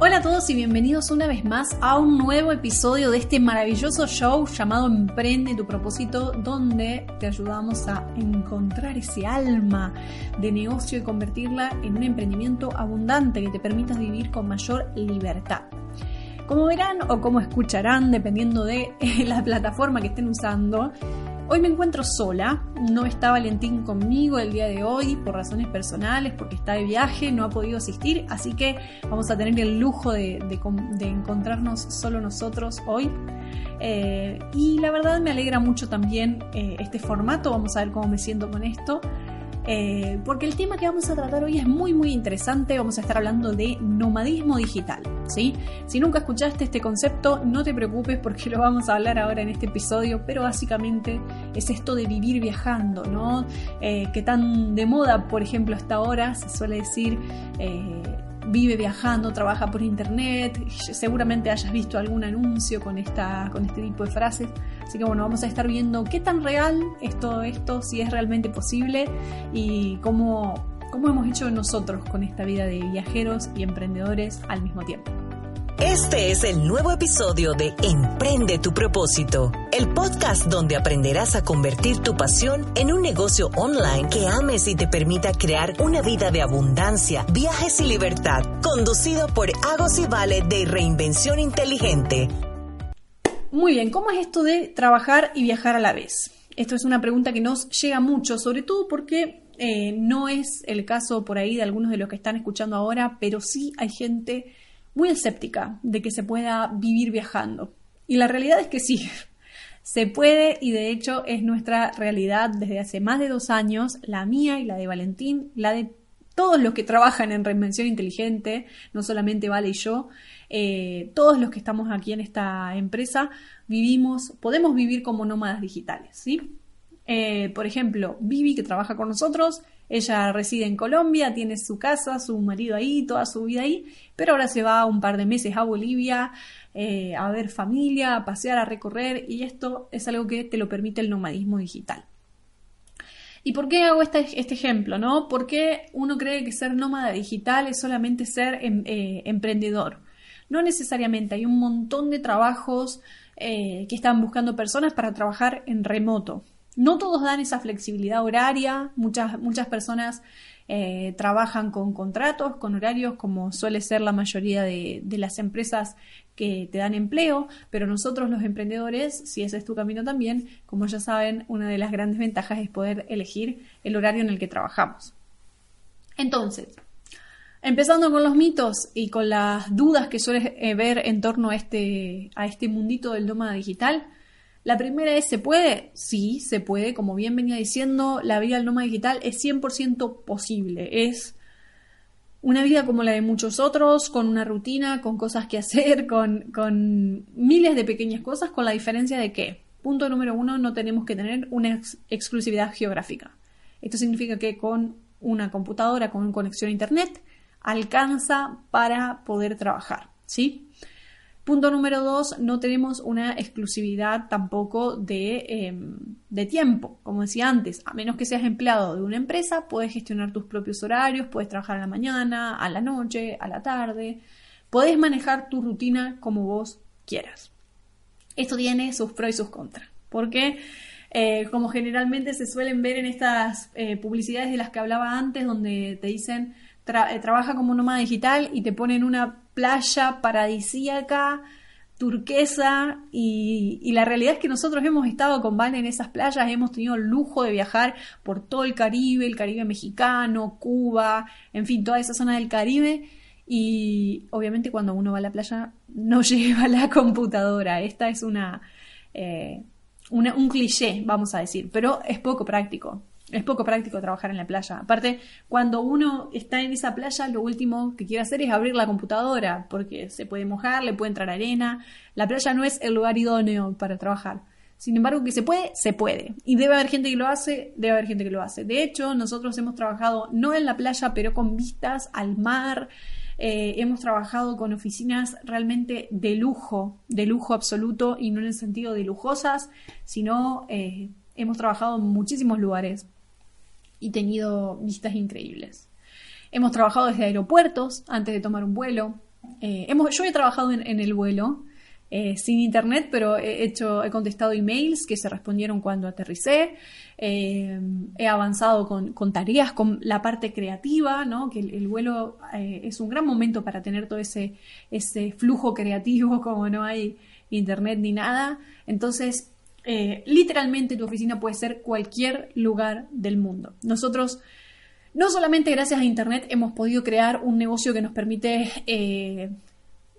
Hola a todos y bienvenidos una vez más a un nuevo episodio de este maravilloso show llamado Emprende tu propósito, donde te ayudamos a encontrar ese alma de negocio y convertirla en un emprendimiento abundante que te permita vivir con mayor libertad. Como verán o como escucharán, dependiendo de la plataforma que estén usando, Hoy me encuentro sola, no está Valentín conmigo el día de hoy por razones personales, porque está de viaje, no ha podido asistir, así que vamos a tener el lujo de, encontrarnos solo nosotros hoy. Eh, y la verdad me alegra mucho también eh, este formato, vamos a ver cómo me siento con esto. Eh, porque el tema que vamos a tratar hoy es muy muy interesante, vamos a estar hablando de nomadismo digital, ¿sí? Si nunca escuchaste este concepto, no te preocupes porque lo vamos a hablar ahora en este episodio, pero básicamente es esto de vivir viajando, ¿no? Eh, que tan de moda, por ejemplo, hasta ahora se suele decir... Eh, vive viajando, trabaja por internet, seguramente hayas visto algún anuncio con, esta, con este tipo de frases. Así que bueno, vamos a estar viendo qué tan real es todo esto, si es realmente posible y cómo, cómo hemos hecho nosotros con esta vida de viajeros y emprendedores al mismo tiempo. Este es el nuevo episodio de Emprende tu propósito, el podcast donde aprenderás a convertir tu pasión en un negocio online que ames y te permita crear una vida de abundancia, viajes y libertad, conducido por Agos y Vale de Reinvención Inteligente. Muy bien, ¿cómo es esto de trabajar y viajar a la vez? Esto es una pregunta que nos llega mucho, sobre todo porque eh, no es el caso por ahí de algunos de los que están escuchando ahora, pero sí hay gente muy escéptica de que se pueda vivir viajando. Y la realidad es que sí, se puede y de hecho es nuestra realidad desde hace más de dos años, la mía y la de Valentín, la de todos los que trabajan en reinvención inteligente, no solamente Vale y yo, eh, todos los que estamos aquí en esta empresa vivimos, podemos vivir como nómadas digitales, ¿sí? Eh, por ejemplo, Vivi, que trabaja con nosotros, ella reside en Colombia, tiene su casa, su marido ahí, toda su vida ahí, pero ahora se va un par de meses a Bolivia eh, a ver familia, a pasear, a recorrer, y esto es algo que te lo permite el nomadismo digital. ¿Y por qué hago este, este ejemplo? ¿no? Porque uno cree que ser nómada digital es solamente ser em, eh, emprendedor. No necesariamente, hay un montón de trabajos eh, que están buscando personas para trabajar en remoto. No todos dan esa flexibilidad horaria, muchas, muchas personas eh, trabajan con contratos, con horarios, como suele ser la mayoría de, las empresas que te dan empleo, pero nosotros los emprendedores, si ese es tu camino también, como ya saben, una de las grandes ventajas es poder elegir el horario en el que trabajamos. Entonces, empezando con los mitos y con las dudas que sueles eh, ver en torno a este, a este mundito del nómada digital, la primera es, ¿se puede? Sí, se puede. Como bien venía diciendo, la vida del nómada digital es 100% posible. Es una vida como la de muchos otros, con una rutina, con cosas que hacer, con, con miles de pequeñas cosas, con la diferencia de que, punto número uno, no tenemos que tener una exclusividad geográfica. Esto significa que con una computadora, con conexión a Internet, alcanza para poder trabajar, ¿sí? Punto número dos, no tenemos una exclusividad tampoco em, de, tiempo. Como decía antes, a menos que seas empleado de una empresa, puedes gestionar tus propios horarios, puedes trabajar a la mañana, a la noche, a la tarde, puedes manejar tu rutina como vos quieras. Esto tiene sus pros y sus contras, porque eh, como generalmente se suelen ver en estas eh, publicidades de las que hablaba antes, donde te dicen eh, trabaja como nómada digital y te ponen una playa paradisíaca, turquesa, y, la realidad es que nosotros hemos estado con Vale en esas playas, hemos tenido el lujo de viajar por todo el Caribe, el Caribe mexicano, Cuba, en fin, toda esa zona del Caribe. Y obviamente cuando uno va a la playa no lleva la computadora. Esta es una, eh, una, un cliché, vamos a decir, pero es poco práctico. Es poco práctico trabajar en la playa. Aparte, cuando uno está en esa playa, lo último que quiere hacer es abrir la computadora, porque se puede mojar, le puede entrar arena. La playa no es el lugar idóneo para trabajar. Sin embargo, que se puede, se puede. Y debe haber gente que lo hace, debe haber gente que lo hace. De hecho, nosotros hemos trabajado no en la playa, pero con vistas al mar. Eh, hemos trabajado con oficinas realmente de lujo, de lujo absoluto, y no en el sentido de lujosas, sino eh, hemos trabajado en muchísimos lugares y tenido vistas increíbles. Hemos trabajado desde aeropuertos antes de tomar un vuelo, Eh, hemos, yo he trabajado en, el vuelo eh, sin internet, pero he hecho, he contestado emails que se respondieron cuando aterricé. Eh, he avanzado con, tareas, con la parte creativa, ¿no? Que el, vuelo es un gran momento para tener todo ese, ese flujo creativo, como no hay internet ni nada. Entonces, literalmente tu oficina puede ser cualquier lugar del mundo. Nosotros no solamente gracias a Internet hemos podido crear un negocio que nos permite, eh,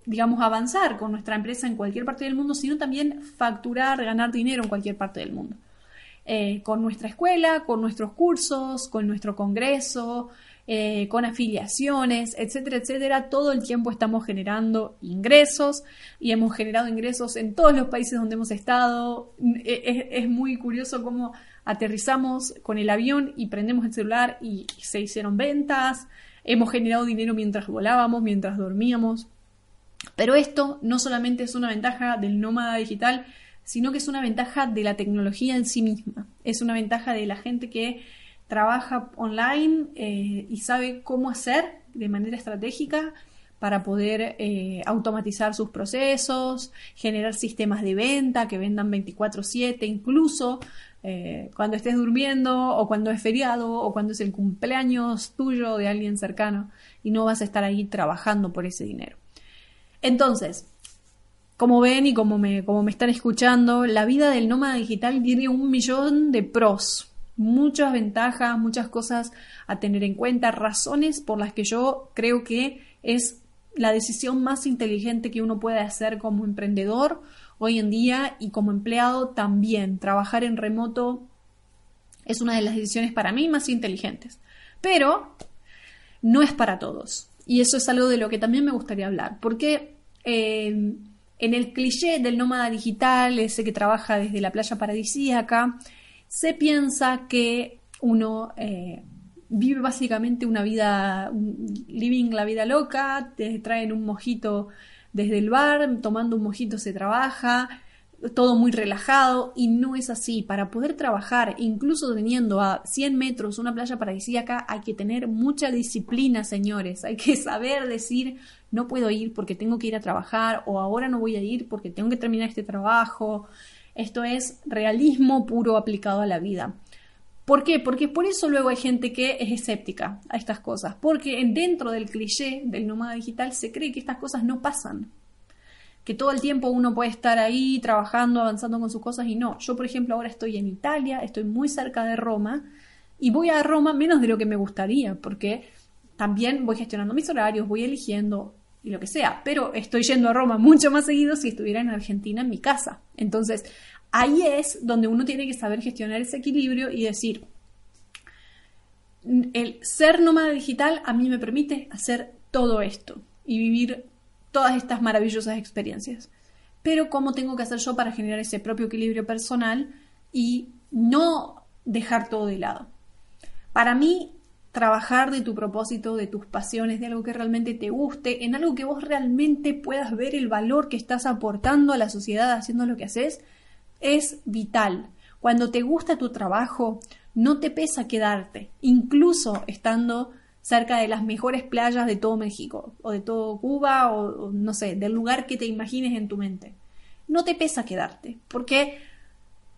digamos, avanzar con nuestra empresa en cualquier parte del mundo, sino también facturar, ganar dinero en cualquier parte del mundo. Eh, con nuestra escuela, con nuestros cursos, con nuestro congreso, eh, con afiliaciones, etcétera, etcétera. Todo el tiempo estamos generando ingresos y hemos generado ingresos en todos los países donde hemos estado. es muy curioso cómo aterrizamos con el avión y prendemos el celular y se hicieron ventas, hemos generado dinero mientras volábamos, mientras dormíamos. Pero esto no solamente es una ventaja del nómada digital, sino que es una ventaja de la tecnología en sí misma. Es una ventaja de la gente que trabaja online eh, y sabe cómo hacer de manera estratégica para poder eh, automatizar sus procesos, generar sistemas de venta que vendan 24/7, incluso eh, cuando estés durmiendo o cuando es feriado o cuando es el cumpleaños tuyo de alguien cercano y no vas a estar ahí trabajando por ese dinero. Entonces, como ven y como me, como me están escuchando, la vida del nómada digital tiene un millón de pros, muchas ventajas, muchas cosas a tener en cuenta, razones por las que yo creo que es la decisión más inteligente que uno puede hacer como emprendedor hoy en día y como empleado también. Trabajar en remoto es una de las decisiones para mí más inteligentes. Pero no es para todos. Y eso es algo de lo que también me gustaría hablar. Porque eh, en el cliché del nómada digital, ese que trabaja desde la playa paradisíaca, se piensa que uno eh, vive básicamente una vida, living la vida loca, te traen un mojito desde el bar, tomando un mojito se trabaja, todo muy relajado y no es así. Para poder trabajar, incluso teniendo a 100 metros una playa paradisíaca, hay que tener mucha disciplina, señores. Hay que saber decir, no puedo ir porque tengo que ir a trabajar o ahora no voy a ir porque tengo que terminar este trabajo. Esto es realismo puro aplicado a la vida. ¿Por qué? Porque por eso luego hay gente que es escéptica a estas cosas, porque dentro del cliché del nómada digital se cree que estas cosas no pasan, que todo el tiempo uno puede estar ahí trabajando, avanzando con sus cosas y no. Yo, por ejemplo, ahora estoy en Italia, estoy muy cerca de Roma y voy a Roma menos de lo que me gustaría, porque también voy gestionando mis horarios, voy eligiendo y lo que sea, pero estoy yendo a Roma mucho más seguido si estuviera en Argentina en mi casa. Entonces, ahí es donde uno tiene que saber gestionar ese equilibrio y decir, el ser nómada digital a mí me permite hacer todo esto y vivir todas estas maravillosas experiencias. Pero ¿cómo tengo que hacer yo para generar ese propio equilibrio personal y no dejar todo de lado? Para mí, trabajar de tu propósito, de tus pasiones, de algo que realmente te guste, en algo que vos realmente puedas ver el valor que estás aportando a la sociedad haciendo lo que haces, es vital. Cuando te gusta tu trabajo, no te pesa quedarte, incluso estando cerca de las mejores playas de todo México, o de todo Cuba, o, no sé, del lugar que te imagines en tu mente. No te pesa quedarte, porque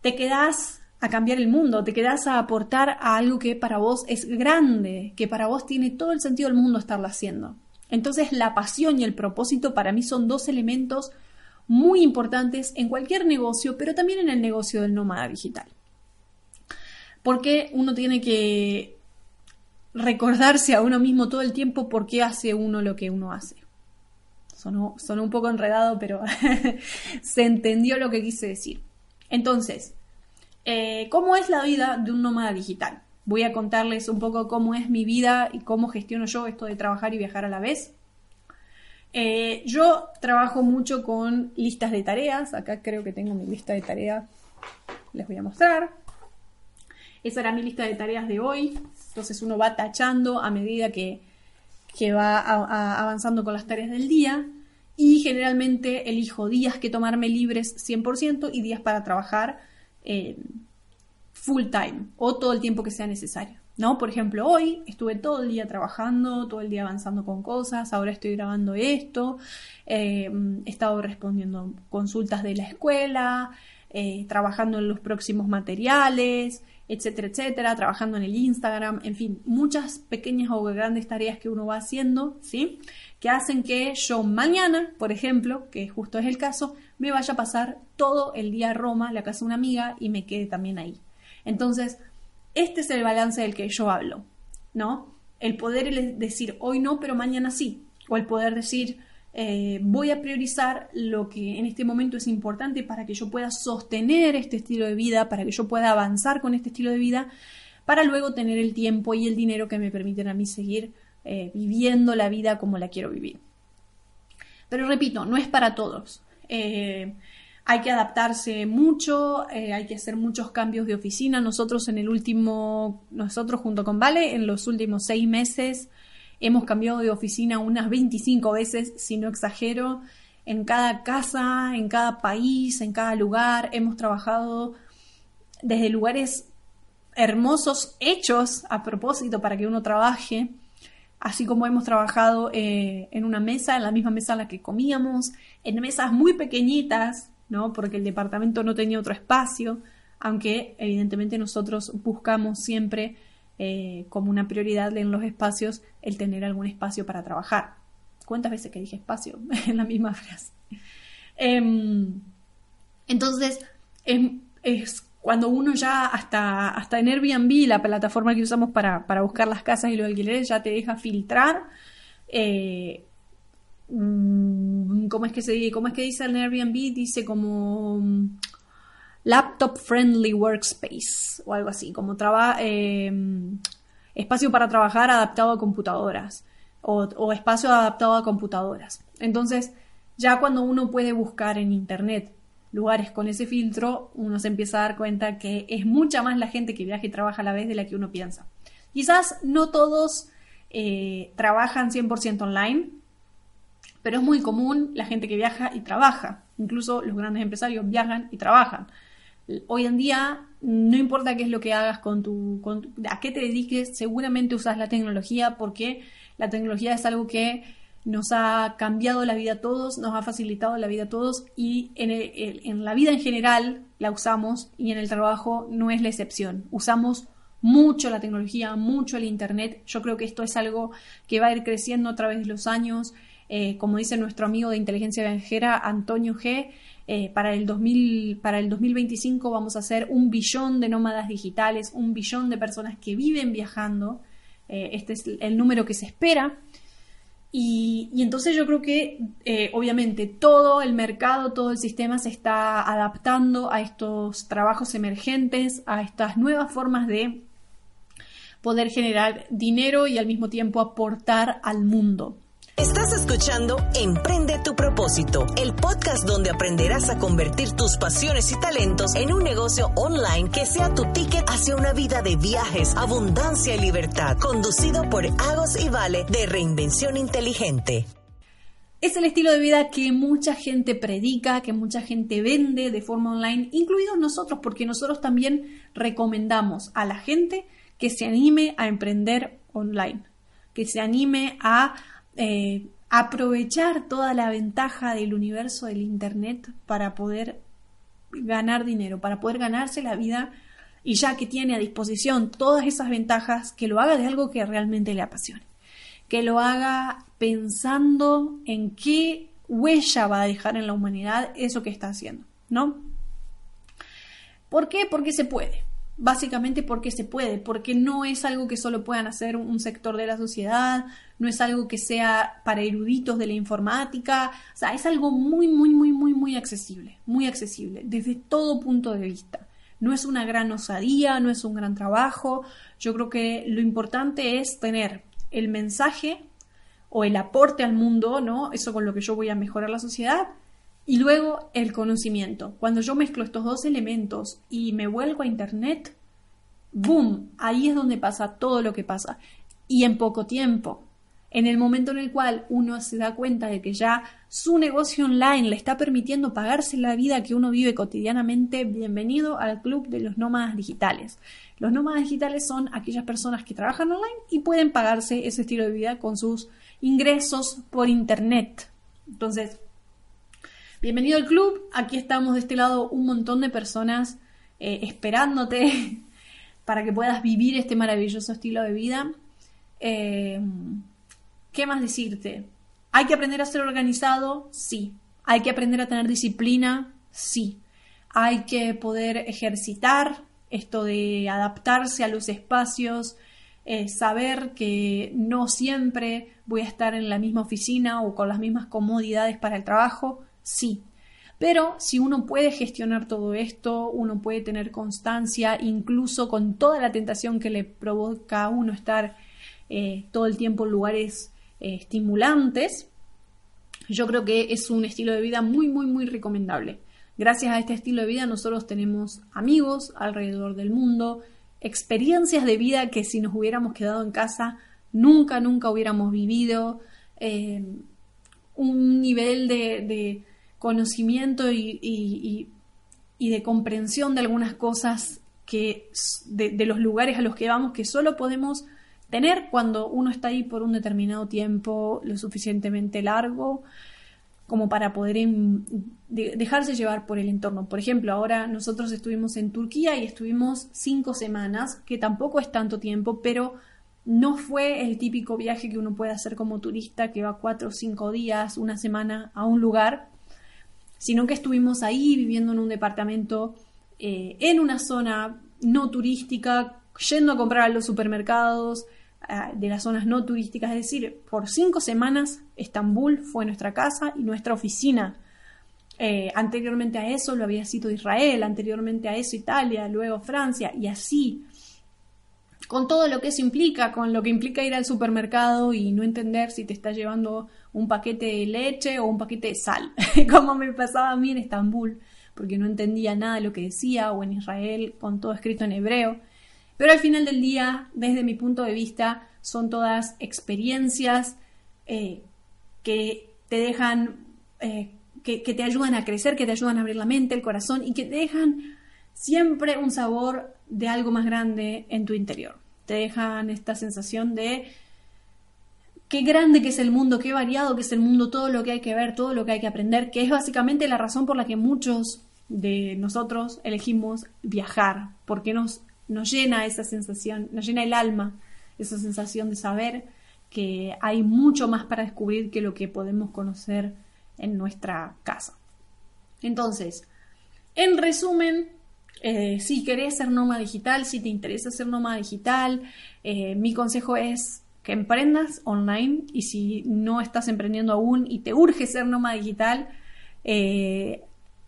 te quedas a cambiar el mundo, te quedas a aportar a algo que para vos es grande, que para vos tiene todo el sentido del mundo estarlo haciendo. Entonces la pasión y el propósito para mí son dos elementos muy importantes en cualquier negocio, pero también en el negocio del nómada digital. Porque uno tiene que recordarse a uno mismo todo el tiempo por qué hace uno lo que uno hace. Sonó, un poco enredado, pero se entendió lo que quise decir. Entonces, eh, ¿cómo es la vida de un nómada digital? Voy a contarles un poco cómo es mi vida y cómo gestiono yo esto de trabajar y viajar a la vez. Eh, yo trabajo mucho con listas de tareas. Acá creo que tengo mi lista de tareas. Les voy a mostrar. Esa era mi lista de tareas de hoy. Entonces uno va tachando a medida que, va avanzando con las tareas del día. Y generalmente elijo días que tomarme libres 100% y días para trabajar eh, full time o todo el tiempo que sea necesario. ¿No? Por ejemplo, hoy estuve todo el día trabajando, todo el día avanzando con cosas, ahora estoy grabando esto, eh, he estado respondiendo consultas de la escuela, eh, trabajando en los próximos materiales, etcétera, etcétera, trabajando en el Instagram, en fin, muchas pequeñas o grandes tareas que uno va haciendo, ¿sí? Que hacen que yo mañana, por ejemplo, que justo es el caso, me vaya a pasar todo el día a Roma, la casa de una amiga, y me quede también ahí. Entonces, este es el balance del que yo hablo, ¿no? El poder decir hoy no, pero mañana sí. O el poder decir eh, voy a priorizar lo que en este momento es importante para que yo pueda sostener este estilo de vida, para que yo pueda avanzar con este estilo de vida, para luego tener el tiempo y el dinero que me permiten a mí seguir eh, viviendo la vida como la quiero vivir. Pero repito, no es para todos. Eh, hay que adaptarse mucho, eh, hay que hacer muchos cambios de oficina. Nosotros en el último, nosotros junto con Vale, en los últimos seis meses hemos cambiado de oficina unas 25 veces, si no exagero, en cada casa, en cada país, en cada lugar. Hemos trabajado desde lugares hermosos, hechos a propósito para que uno trabaje, así como hemos trabajado eh, en una mesa, en la misma mesa en la que comíamos, en mesas muy pequeñitas, ¿no? Porque el departamento no tenía otro espacio, aunque evidentemente nosotros buscamos siempre eh, como una prioridad en los espacios el tener algún espacio para trabajar. ¿Cuántas veces que dije espacio en la misma frase? Em, entonces, es, cuando uno ya hasta, hasta en Airbnb, la plataforma que usamos para, buscar las casas y los alquileres, ya te deja filtrar eh, ¿cómo es que se cómo es que dice el Airbnb? Dice como mm, laptop friendly workspace o algo así, como em, espacio para trabajar adaptado a computadoras o, espacio adaptado a computadoras. Entonces, ya cuando uno puede buscar en internet lugares con ese filtro, uno se empieza a dar cuenta que es mucha más la gente que viaja y trabaja a la vez de la que uno piensa. Quizás no todos eh, trabajan 100% online, pero es muy común la gente que viaja y trabaja. Incluso los grandes empresarios viajan y trabajan. Hoy en día, no importa qué es lo que hagas con tu, a qué te dediques, seguramente usas la tecnología porque la tecnología es algo que nos ha cambiado la vida a todos, nos ha facilitado la vida a todos y en, en la vida en general la usamos y en el trabajo no es la excepción. Usamos mucho la tecnología, mucho el Internet. Yo creo que esto es algo que va a ir creciendo a través de los años. Eh, como dice nuestro amigo de inteligencia viajera, Antonio G., eh, para, el 2000, para el 2025 vamos a hacer un billón de nómadas digitales, un billón de personas que viven viajando. Eh, este es el número que se espera. Y, y entonces yo creo que obviamente todo el mercado, todo el sistema se está adaptando a estos trabajos emergentes, a estas nuevas formas de poder generar dinero y al mismo tiempo aportar al mundo. Estás escuchando Emprende tu propósito, el podcast donde aprenderás a convertir tus pasiones y talentos en un negocio online que sea tu ticket hacia una vida de viajes, abundancia y libertad, conducido por Agos y Vale de Reinvención Inteligente. Es el estilo de vida que mucha gente predica, que mucha gente vende de forma online, incluidos nosotros, porque nosotros también recomendamos a la gente que se anime a emprender online, que se anime a eh, aprovechar toda la ventaja del universo del Internet para poder ganar dinero, para poder ganarse la vida y ya que tiene a disposición todas esas ventajas, que lo haga de algo que realmente le apasione, que lo haga pensando en qué huella va a dejar en la humanidad eso que está haciendo, ¿no? ¿Por qué? Porque se puede básicamente porque se puede, porque no es algo que solo puedan hacer un sector de la sociedad, no es algo que sea para eruditos de la informática, o sea, es algo muy, muy, muy, muy, muy accesible, muy accesible, desde todo punto de vista. No es una gran osadía, no es un gran trabajo, yo creo que lo importante es tener el mensaje o el aporte al mundo, ¿no? Eso con lo que yo voy a mejorar la sociedad, y luego el conocimiento. Cuando yo mezclo estos dos elementos y me vuelvo a Internet, ¡boom! Ahí es donde pasa todo lo que pasa. Y en poco tiempo. En el momento en el cual uno se da cuenta de que ya su negocio online le está permitiendo pagarse la vida que uno vive cotidianamente, bienvenido al club de los nómadas digitales. Los nómadas digitales son aquellas personas que trabajan online y pueden pagarse ese estilo de vida con sus ingresos por internet. Entonces, bienvenido al club. Aquí estamos de este lado un montón de personas eh, esperándote para que puedas vivir este maravilloso estilo de vida. Eh, ¿Qué más decirte? ¿Hay que aprender a ser organizado? Sí. ¿Hay que aprender a tener disciplina? Sí. ¿Hay que poder ejercitar esto de adaptarse a los espacios? Eh, saber que no siempre voy a estar en la misma oficina o con las mismas comodidades para el trabajo? Sí. Pero si uno puede gestionar todo esto, uno puede tener constancia, incluso con toda la tentación que le provoca a uno estar eh, todo el tiempo en lugares eh, estimulantes, yo creo que es un estilo de vida muy, muy, muy recomendable. Gracias a este estilo de vida nosotros tenemos amigos alrededor del mundo, experiencias de vida que si nos hubiéramos quedado en casa nunca, nunca hubiéramos vivido, eh, un nivel de, conocimiento y, de comprensión de algunas cosas que de los lugares a los que vamos que solo podemos tener cuando uno está ahí por un determinado tiempo lo suficientemente largo como para poder dejarse llevar por el entorno. Por ejemplo, ahora nosotros estuvimos en Turquía y estuvimos cinco semanas, que tampoco es tanto tiempo, pero no fue el típico viaje que uno puede hacer como turista, que va cuatro o cinco días, una semana a un lugar, sino que estuvimos ahí viviendo en un departamento, eh, en una zona no turística, yendo a comprar a los supermercados, de las zonas no turísticas, es decir, por cinco semanas Estambul fue nuestra casa y nuestra oficina. Eh, anteriormente a eso lo había sido Israel, anteriormente a eso Italia, luego Francia y así. Con todo lo que eso implica, con lo que implica ir al supermercado y no entender si te está llevando un paquete de leche o un paquete de sal, como me pasaba a mí en Estambul, porque no entendía nada de lo que decía, o en Israel con todo escrito en hebreo. Pero al final del día, desde mi punto de vista, son todas experiencias eh, que te dejan, eh, que, te ayudan a crecer, que te ayudan a abrir la mente, el corazón y que te dejan siempre un sabor de algo más grande en tu interior. Te dejan esta sensación de qué grande que es el mundo, qué variado que es el mundo, todo lo que hay que ver, todo lo que hay que aprender, que es básicamente la razón por la que muchos de nosotros elegimos viajar, porque nos nos llena esa sensación, nos llena el alma, esa sensación de saber que hay mucho más para descubrir que lo que podemos conocer en nuestra casa. Entonces, en resumen, eh, si querés ser nómada digital, si te interesa ser nómada digital, eh, mi consejo es que emprendas online y si no estás emprendiendo aún y te urge ser nómada digital, eh,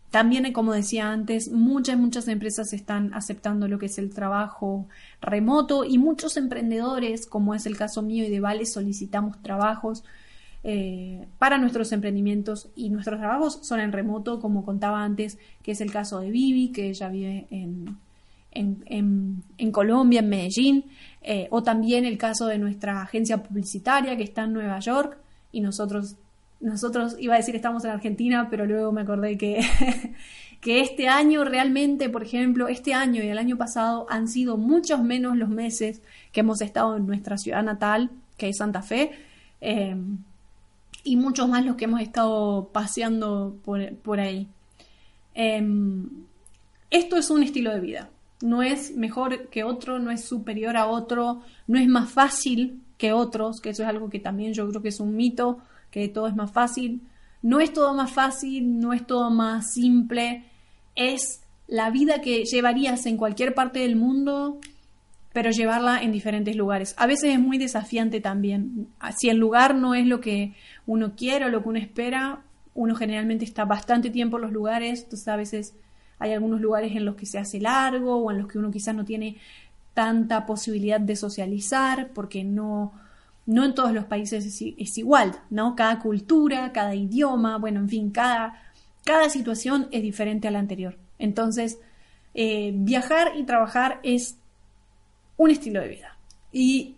también, como decía antes, muchas, muchas empresas están aceptando lo que es el trabajo remoto y muchos emprendedores, como es el caso mío y de Vale, solicitamos trabajos eh, para nuestros emprendimientos y nuestros trabajos son en remoto, como contaba antes, que es el caso de Vivi, que ella vive en, en, Colombia, en Medellín, eh, o también el caso de nuestra agencia publicitaria que está en Nueva York y nosotros nosotros, iba a decir estamos en Argentina, pero luego me acordé que, que este año realmente, por ejemplo, este año y el año pasado han sido muchos menos los meses que hemos estado en nuestra ciudad natal, que es Santa Fe, eh, y muchos más los que hemos estado paseando por, ahí. Em, esto es un estilo de vida. No es mejor que otro, no es superior a otro, no es más fácil que otros, que eso es algo que también yo creo que es un mito que todo es más fácil. No es todo más fácil, no es todo más simple, es la vida que llevarías en cualquier parte del mundo, pero llevarla en diferentes lugares. A veces es muy desafiante también. Si el lugar no es lo que uno quiere o lo que uno espera, uno generalmente está bastante tiempo en los lugares, entonces a veces hay algunos lugares en los que se hace largo o en los que uno quizás no tiene tanta posibilidad de socializar porque no no en todos los países es, igual, ¿no? Cada cultura, cada idioma, bueno, en fin, cada, cada situación es diferente a la anterior. Entonces, eh, viajar y trabajar es un estilo de vida. Y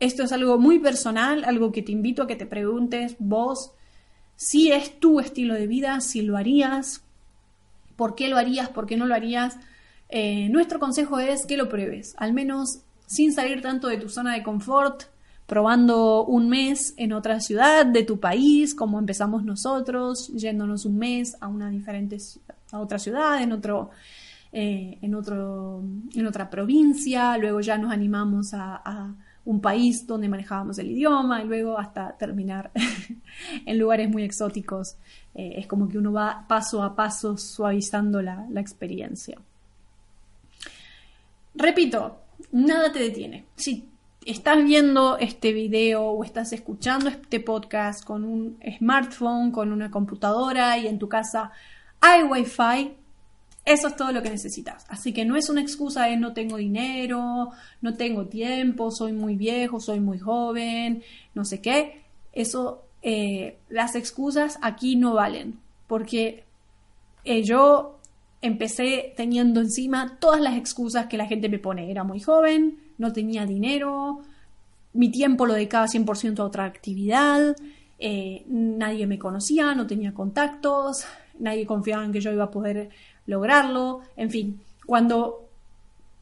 esto es algo muy personal, algo que te invito a que te preguntes vos si es tu estilo de vida, si lo harías, por qué lo harías, por qué no lo harías. Eh, nuestro consejo es que lo pruebes, al menos sin salir tanto de tu zona de confort, probando un mes en otra ciudad de tu país, como empezamos nosotros, yéndonos un mes a una diferente a otra ciudad, en otro, eh, en otro, en otra provincia, luego ya nos animamos a un país donde manejábamos el idioma y luego hasta terminar en lugares muy exóticos. Eh, es como que uno va paso a paso suavizando la, la experiencia. Repito, nada te detiene. Si estás viendo este video o estás escuchando este podcast con un smartphone, con una computadora y en tu casa hay wifi, eso es todo lo que necesitas. Así que no es una excusa de no tengo dinero, no tengo tiempo, soy muy viejo, soy muy joven, no sé qué. Eso, eh, las excusas aquí no valen. Porque eh, yo empecé teniendo encima todas las excusas que la gente me pone. Era muy joven, no tenía dinero, mi tiempo lo dedicaba 100% a otra actividad, eh, nadie me conocía, no tenía contactos, nadie confiaba en que yo iba a poder lograrlo, en fin, cuando,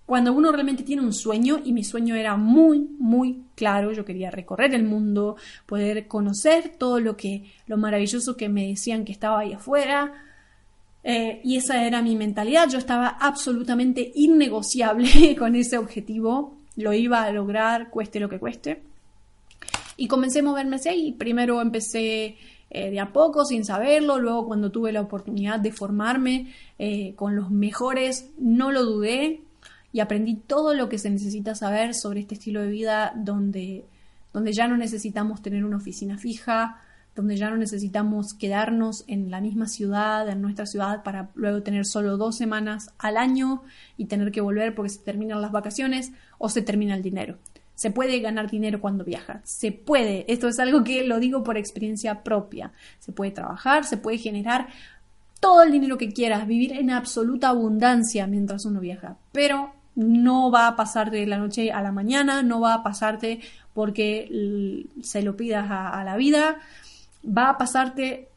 cuando uno realmente tiene un sueño, y mi sueño era muy, muy claro, yo quería recorrer el mundo, poder conocer todo lo que, lo maravilloso que me decían que estaba ahí afuera, eh, y esa era mi mentalidad, yo estaba absolutamente innegociable con ese objetivo, lo iba a lograr cueste lo que cueste. Y comencé a moverme hacia ahí. Primero empecé eh, de a poco, sin saberlo. Luego, cuando tuve la oportunidad de formarme eh, con los mejores, no lo dudé y aprendí todo lo que se necesita saber sobre este estilo de vida donde, donde ya no necesitamos tener una oficina fija, donde ya no necesitamos quedarnos en la misma ciudad, en nuestra ciudad, para luego tener solo dos semanas al año y tener que volver porque se terminan las vacaciones o se termina el dinero. Se puede ganar dinero cuando viaja. Se puede. Esto es algo que lo digo por experiencia propia. Se puede trabajar, se puede generar todo el dinero que quieras, vivir en absoluta abundancia mientras uno viaja. Pero no va a pasarte de la noche a la mañana, no va a pasarte porque se lo pidas a, a la vida. Va a pasarte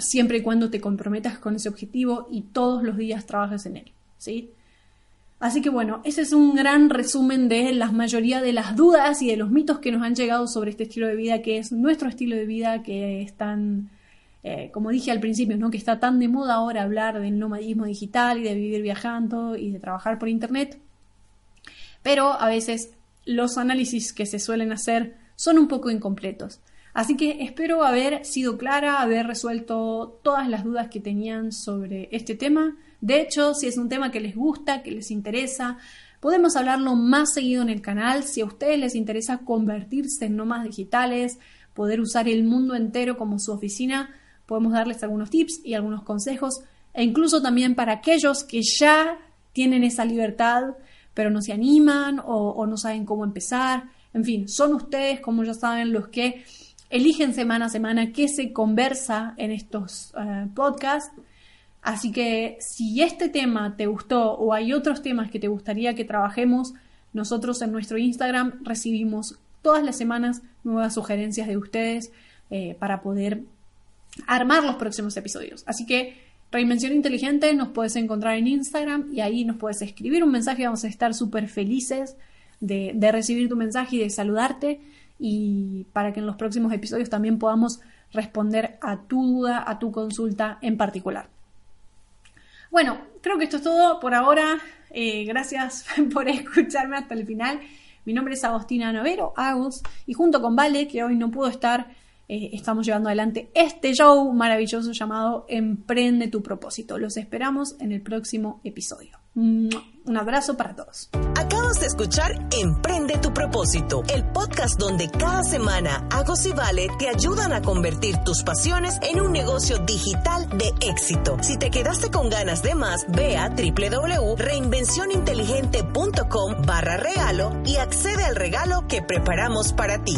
siempre y cuando te comprometas con ese objetivo y todos los días trabajes en él. ¿sí? Así que bueno, ese es un gran resumen de la mayoría de las dudas y de los mitos que nos han llegado sobre este estilo de vida, que es nuestro estilo de vida, que es tan, eh, como dije al principio, ¿no? que está tan de moda ahora hablar del nomadismo digital y de vivir viajando y de trabajar por Internet. Pero a veces los análisis que se suelen hacer son un poco incompletos. Así que espero haber sido clara, haber resuelto todas las dudas que tenían sobre este tema. De hecho, si es un tema que les gusta, que les interesa, podemos hablarlo más seguido en el canal. Si a ustedes les interesa convertirse en nómadas digitales, poder usar el mundo entero como su oficina, podemos darles algunos tips y algunos consejos. E incluso también para aquellos que ya tienen esa libertad, pero no se animan o, no saben cómo empezar. En fin, son ustedes, como ya saben, los que eligen semana a semana qué se conversa en estos eh, podcasts Así que si este tema te gustó o hay otros temas que te gustaría que trabajemos, nosotros en nuestro Instagram recibimos todas las semanas nuevas sugerencias de ustedes eh, para poder armar los próximos episodios. Así que Reinvención Inteligente nos puedes encontrar en Instagram y ahí nos puedes escribir un mensaje. Vamos a estar súper felices de, de recibir tu mensaje y de saludarte y para que en los próximos episodios también podamos responder a tu duda, a tu consulta en particular. Bueno, creo que esto es todo por ahora. Eh, gracias por escucharme hasta el final. Mi nombre es Agostina Novero, Agus, y junto con Vale, que hoy no pudo estar, eh, estamos llevando adelante este show maravilloso llamado Emprende tu propósito. Los esperamos en el próximo episodio. Un abrazo para todos. Acabas de escuchar Emprende tu propósito, el podcast donde cada semana Agos y Vale te ayudan a convertir tus pasiones en un negocio digital de éxito. Si te quedaste con ganas de más, ve a www.reinvencioninteligente.com barra regalo y accede al regalo que preparamos para ti.